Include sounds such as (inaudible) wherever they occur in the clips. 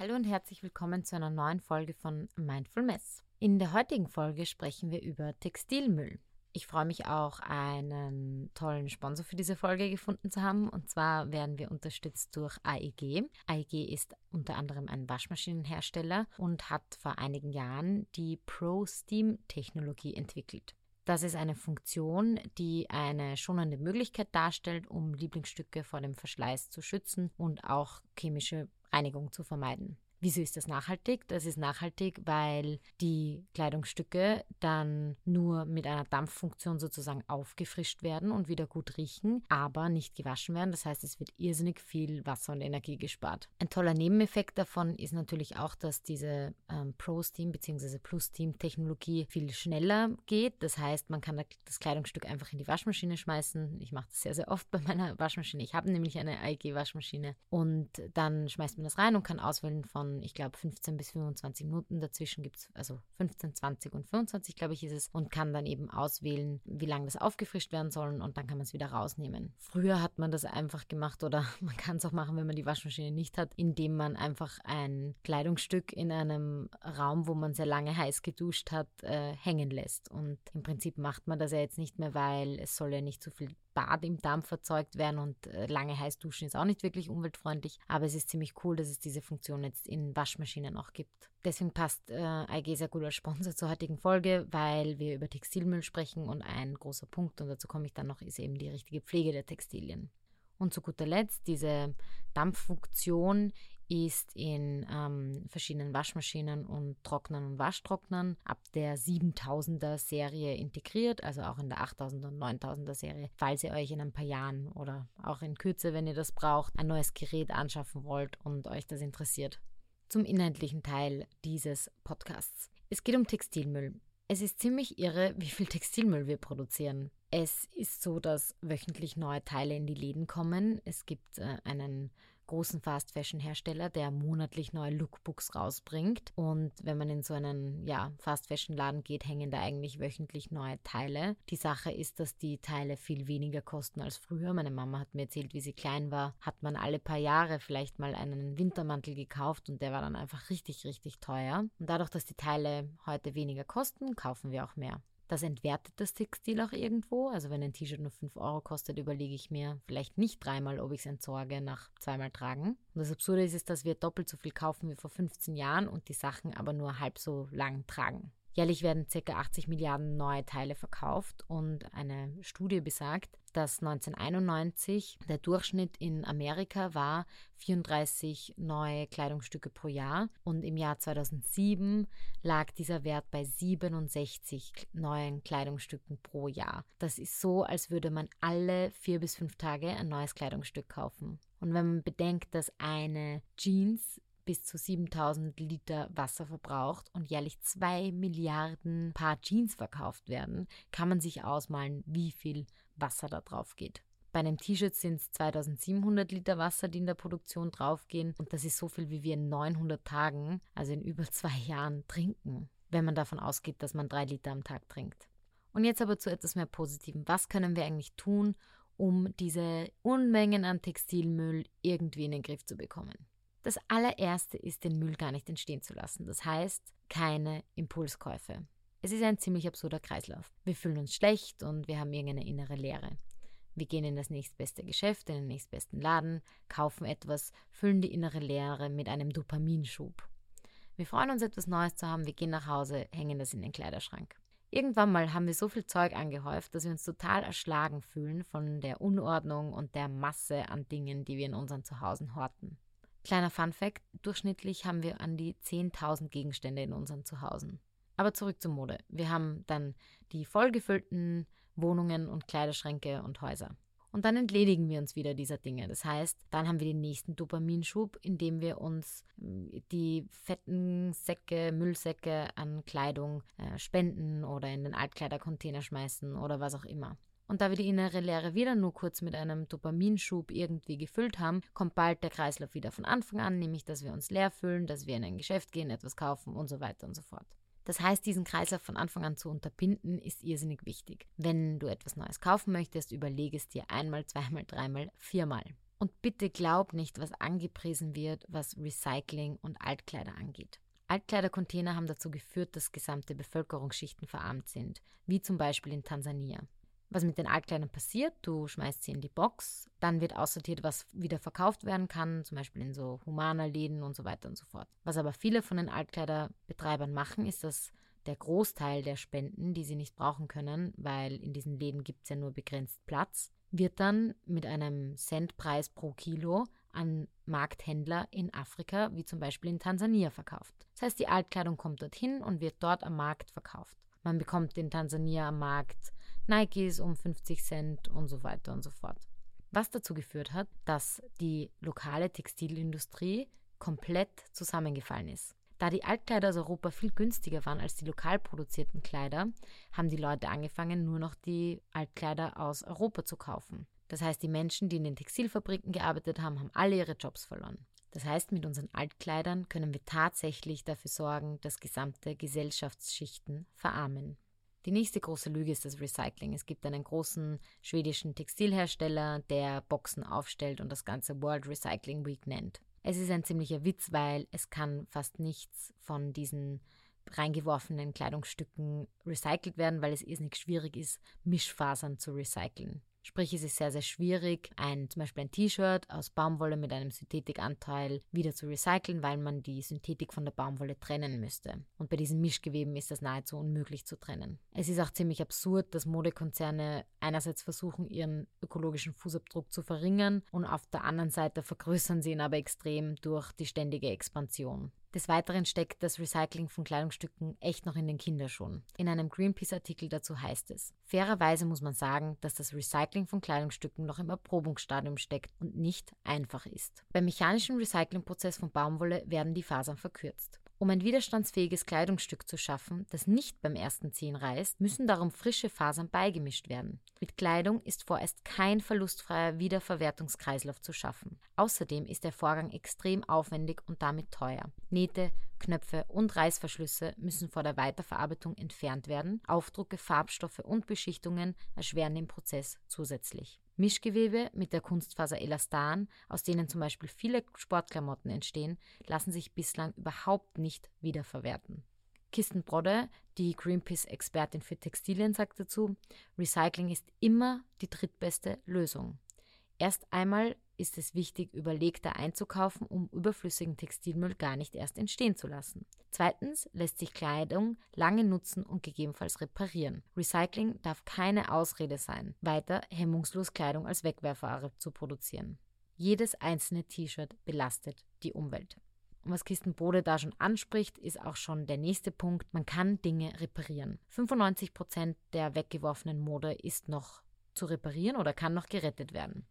Hallo und herzlich willkommen zu einer neuen Folge von Mindful Mess. In der heutigen Folge sprechen wir über Textilmüll. Ich freue mich auch, einen tollen Sponsor für diese Folge gefunden zu haben. Und zwar werden wir unterstützt durch AEG. AEG ist unter anderem ein Waschmaschinenhersteller und hat vor einigen Jahren die Pro Steam Technologie entwickelt. Das ist eine Funktion, die eine schonende Möglichkeit darstellt, um Lieblingsstücke vor dem Verschleiß zu schützen und auch chemische Reinigung zu vermeiden. Wieso ist das nachhaltig? Das ist nachhaltig, weil die Kleidungsstücke dann nur mit einer Dampffunktion sozusagen aufgefrischt werden und wieder gut riechen, aber nicht gewaschen werden. Das heißt, es wird irrsinnig viel Wasser und Energie gespart. Ein toller Nebeneffekt davon ist natürlich auch, dass diese ähm, Pro-Steam bzw. Plus-Steam-Technologie viel schneller geht. Das heißt, man kann das Kleidungsstück einfach in die Waschmaschine schmeißen. Ich mache das sehr, sehr oft bei meiner Waschmaschine. Ich habe nämlich eine AEG-Waschmaschine und dann schmeißt man das rein und kann auswählen von ich glaube, 15 bis 25 Minuten. Dazwischen gibt es, also 15, 20 und 25, glaube ich, ist es. Und kann dann eben auswählen, wie lange das aufgefrischt werden soll und dann kann man es wieder rausnehmen. Früher hat man das einfach gemacht oder (laughs) man kann es auch machen, wenn man die Waschmaschine nicht hat, indem man einfach ein Kleidungsstück in einem Raum, wo man sehr lange heiß geduscht hat, äh, hängen lässt. Und im Prinzip macht man das ja jetzt nicht mehr, weil es soll ja nicht so viel Bad im Dampf erzeugt werden und äh, lange heiß duschen ist auch nicht wirklich umweltfreundlich. Aber es ist ziemlich cool, dass es diese Funktion jetzt in Waschmaschinen auch gibt. Deswegen passt äh, IG sehr gut als Sponsor zur heutigen Folge, weil wir über Textilmüll sprechen und ein großer Punkt, und dazu komme ich dann noch, ist eben die richtige Pflege der Textilien. Und zu guter Letzt, diese Dampffunktion ist in ähm, verschiedenen Waschmaschinen und Trocknern und Waschtrocknern ab der 7000er Serie integriert, also auch in der 8000er und 9000er Serie, falls ihr euch in ein paar Jahren oder auch in Kürze, wenn ihr das braucht, ein neues Gerät anschaffen wollt und euch das interessiert. Zum inhaltlichen Teil dieses Podcasts. Es geht um Textilmüll. Es ist ziemlich irre, (laughs) wie viel Textilmüll wir produzieren. Es ist so, dass wöchentlich neue Teile in die Läden kommen. Es gibt äh, einen großen Fast Fashion Hersteller, der monatlich neue Lookbooks rausbringt. Und wenn man in so einen ja, Fast Fashion Laden geht, hängen da eigentlich wöchentlich neue Teile. Die Sache ist, dass die Teile viel weniger kosten als früher. Meine Mama hat mir erzählt, wie sie klein war, hat man alle paar Jahre vielleicht mal einen Wintermantel gekauft und der war dann einfach richtig, richtig teuer. Und dadurch, dass die Teile heute weniger kosten, kaufen wir auch mehr. Das entwertet das Textil auch irgendwo. Also wenn ein T-Shirt nur 5 Euro kostet, überlege ich mir vielleicht nicht dreimal, ob ich es entsorge nach zweimal Tragen. Und das Absurde ist, ist, dass wir doppelt so viel kaufen wie vor 15 Jahren und die Sachen aber nur halb so lang tragen. Jährlich werden ca. 80 Milliarden neue Teile verkauft und eine Studie besagt, dass 1991 der Durchschnitt in Amerika war 34 neue Kleidungsstücke pro Jahr und im Jahr 2007 lag dieser Wert bei 67 neuen Kleidungsstücken pro Jahr. Das ist so, als würde man alle vier bis fünf Tage ein neues Kleidungsstück kaufen. Und wenn man bedenkt, dass eine Jeans bis zu 7000 Liter Wasser verbraucht und jährlich 2 Milliarden Paar Jeans verkauft werden, kann man sich ausmalen, wie viel Wasser da drauf geht. Bei einem T-Shirt sind es 2700 Liter Wasser, die in der Produktion draufgehen. Und das ist so viel, wie wir in 900 Tagen, also in über zwei Jahren, trinken. Wenn man davon ausgeht, dass man drei Liter am Tag trinkt. Und jetzt aber zu etwas mehr Positivem. Was können wir eigentlich tun, um diese Unmengen an Textilmüll irgendwie in den Griff zu bekommen? Das allererste ist, den Müll gar nicht entstehen zu lassen. Das heißt, keine Impulskäufe. Es ist ein ziemlich absurder Kreislauf. Wir fühlen uns schlecht und wir haben irgendeine innere Leere. Wir gehen in das nächstbeste Geschäft, in den nächstbesten Laden, kaufen etwas, füllen die innere Leere mit einem Dopaminschub. Wir freuen uns, etwas Neues zu haben, wir gehen nach Hause, hängen das in den Kleiderschrank. Irgendwann mal haben wir so viel Zeug angehäuft, dass wir uns total erschlagen fühlen von der Unordnung und der Masse an Dingen, die wir in unseren Zuhause horten. Kleiner Fun Fact: Durchschnittlich haben wir an die 10.000 Gegenstände in unseren Zuhause. Aber zurück zur Mode. Wir haben dann die vollgefüllten Wohnungen und Kleiderschränke und Häuser. Und dann entledigen wir uns wieder dieser Dinge. Das heißt, dann haben wir den nächsten Dopaminschub, indem wir uns äh, die fetten Säcke, Müllsäcke an Kleidung äh, spenden oder in den Altkleidercontainer schmeißen oder was auch immer. Und da wir die innere Leere wieder nur kurz mit einem Dopaminschub irgendwie gefüllt haben, kommt bald der Kreislauf wieder von Anfang an, nämlich dass wir uns leer fühlen, dass wir in ein Geschäft gehen, etwas kaufen und so weiter und so fort. Das heißt, diesen Kreislauf von Anfang an zu unterbinden, ist irrsinnig wichtig. Wenn du etwas Neues kaufen möchtest, überlege es dir einmal, (laughs) zweimal, dreimal, viermal. Und bitte glaub nicht, was angepriesen wird, was Recycling und Altkleider angeht. Altkleidercontainer haben dazu geführt, dass gesamte Bevölkerungsschichten verarmt sind, wie zum Beispiel in Tansania. Was mit den Altkleidern passiert, du schmeißt sie in die Box, dann wird aussortiert, was wieder verkauft werden kann, zum Beispiel in so humaner Läden und so weiter und so fort. Was aber viele von den Altkleiderbetreibern machen, ist, dass der Großteil der Spenden, die sie nicht brauchen können, weil in diesen Läden gibt es ja nur begrenzt Platz, wird dann mit einem Centpreis pro Kilo an Markthändler in Afrika, wie zum Beispiel in Tansania, verkauft. Das heißt, die Altkleidung kommt dorthin und wird dort am Markt verkauft. Man bekommt in Tansania am Markt Nikes um 50 Cent und so weiter und so fort. Was dazu geführt hat, dass die lokale Textilindustrie komplett zusammengefallen ist. Da die Altkleider aus Europa viel günstiger waren als die lokal produzierten Kleider, haben die Leute angefangen, nur noch die Altkleider aus Europa zu kaufen. Das heißt, die Menschen, die in den Textilfabriken gearbeitet haben, haben alle ihre Jobs verloren. Das heißt, mit unseren Altkleidern können wir tatsächlich dafür sorgen, dass gesamte Gesellschaftsschichten verarmen. Die nächste große Lüge ist das Recycling. Es gibt einen großen schwedischen Textilhersteller, der Boxen aufstellt und das ganze World Recycling Week nennt. Es ist ein ziemlicher Witz, weil es kann fast nichts von diesen reingeworfenen Kleidungsstücken recycelt werden, weil es irrsinnig schwierig ist, Mischfasern zu recyceln. Sprich, es ist sehr, sehr schwierig, ein, zum Beispiel ein T-Shirt aus Baumwolle mit einem Synthetikanteil wieder zu recyceln, weil man die Synthetik von der Baumwolle trennen müsste. Und bei diesen Mischgeweben ist das nahezu unmöglich zu trennen. Es ist auch ziemlich absurd, dass Modekonzerne einerseits versuchen, ihren ökologischen Fußabdruck zu verringern und auf der anderen Seite vergrößern sie ihn aber extrem durch die ständige Expansion. Des Weiteren steckt das Recycling von Kleidungsstücken echt noch in den Kinderschuhen. In einem Greenpeace-Artikel dazu heißt es, fairerweise muss man sagen, dass das Recycling von Kleidungsstücken noch im Erprobungsstadium steckt und nicht einfach ist. Beim mechanischen Recyclingprozess von Baumwolle werden die Fasern verkürzt. Um ein widerstandsfähiges Kleidungsstück zu schaffen, das nicht beim ersten Ziehen reißt, müssen darum frische Fasern beigemischt werden. Mit Kleidung ist vorerst kein verlustfreier Wiederverwertungskreislauf zu schaffen. Außerdem ist der Vorgang extrem aufwendig und damit teuer. Nähte, Knöpfe und Reißverschlüsse müssen vor der Weiterverarbeitung entfernt werden. Aufdrucke, Farbstoffe und Beschichtungen erschweren den Prozess zusätzlich. Mischgewebe mit der Kunstfaser Elastan, aus denen zum Beispiel viele Sportklamotten entstehen, lassen sich bislang überhaupt nicht wiederverwerten. Kirsten Brodde, die Greenpeace-Expertin für Textilien, sagt dazu, Recycling ist immer die drittbeste Lösung. Erst einmal ist es wichtig, überlegter einzukaufen, um überflüssigen Textilmüll gar nicht erst entstehen zu lassen. Zweitens lässt sich Kleidung lange nutzen und gegebenenfalls reparieren. Recycling darf keine Ausrede sein, weiter hemmungslos Kleidung als Wegwerfware zu produzieren. Jedes einzelne T-Shirt belastet die Umwelt. Und was Kirsten da schon anspricht, ist auch schon der nächste Punkt. Man kann Dinge reparieren. 95 Prozent der weggeworfenen Mode ist noch zu reparieren oder kann noch gerettet werden.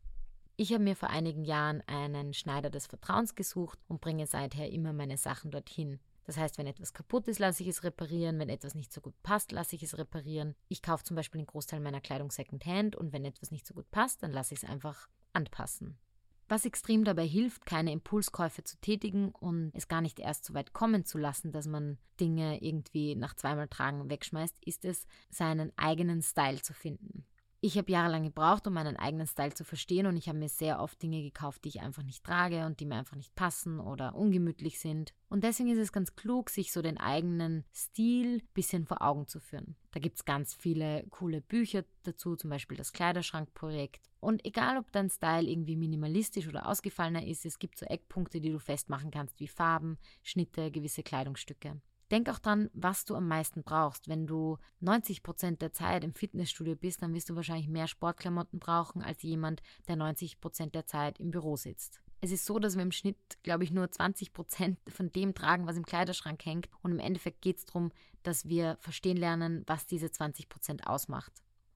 Ich habe mir vor einigen Jahren einen Schneider des Vertrauens gesucht und bringe seither immer meine Sachen dorthin. Das heißt, wenn etwas kaputt ist, lasse ich es reparieren. Wenn etwas nicht so gut passt, lasse ich es reparieren. Ich kaufe zum Beispiel den Großteil meiner Kleidung Secondhand und wenn etwas nicht so gut passt, dann lasse ich es einfach anpassen. Was extrem dabei hilft, keine Impulskäufe zu tätigen und es gar nicht erst so weit kommen zu lassen, dass man Dinge irgendwie nach zweimal Tragen wegschmeißt, ist es, seinen eigenen Style zu finden. Ich habe jahrelang gebraucht, um meinen eigenen Style zu verstehen und ich habe mir sehr oft Dinge gekauft, die ich einfach nicht trage und die mir einfach nicht passen oder ungemütlich sind. Und deswegen ist es ganz klug, sich so den eigenen Stil ein bisschen vor Augen zu führen. Da gibt es ganz viele coole Bücher dazu, zum Beispiel das Kleiderschrankprojekt. Und egal, ob dein Style irgendwie minimalistisch oder ausgefallener ist, es gibt so Eckpunkte, die du festmachen kannst, wie Farben, Schnitte, gewisse Kleidungsstücke. Denk auch dran, was du am meisten brauchst. Wenn du 90 Prozent der Zeit im Fitnessstudio bist, dann wirst du wahrscheinlich mehr Sportklamotten brauchen als jemand, der 90 Prozent der Zeit im Büro sitzt. Es ist so, dass wir im Schnitt, glaube ich, nur 20 Prozent von dem tragen, was im Kleiderschrank hängt. Und im Endeffekt geht es darum, dass wir verstehen lernen, was diese 20 Prozent ausmacht.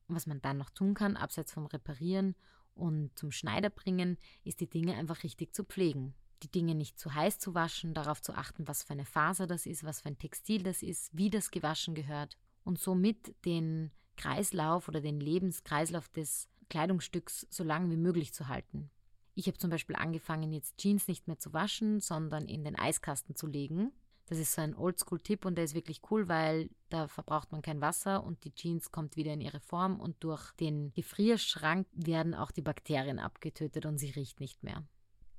Und was man dann noch tun kann, abseits vom Reparieren und zum Schneider bringen, ist die Dinge einfach richtig zu pflegen die Dinge nicht zu heiß zu waschen, darauf zu achten, was für eine Faser das ist, was für ein Textil das ist, wie das gewaschen gehört und somit den Kreislauf oder den Lebenskreislauf des Kleidungsstücks so lang wie möglich zu halten. Ich habe zum Beispiel angefangen, jetzt Jeans nicht mehr zu waschen, sondern in den Eiskasten zu legen. Das ist so ein Oldschool-Tipp und der ist wirklich cool, weil da verbraucht man kein Wasser und die Jeans kommt wieder in ihre Form und durch den Gefrierschrank werden auch die Bakterien abgetötet und sie riecht nicht mehr.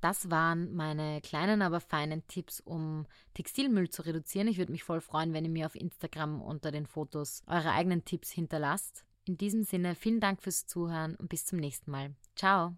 Das waren meine kleinen, aber feinen Tipps, um Textilmüll zu reduzieren. Ich würde mich voll freuen, wenn ihr mir auf Instagram unter den Fotos eure eigenen Tipps hinterlasst. In diesem Sinne, vielen Dank fürs Zuhören und bis zum nächsten Mal. Ciao!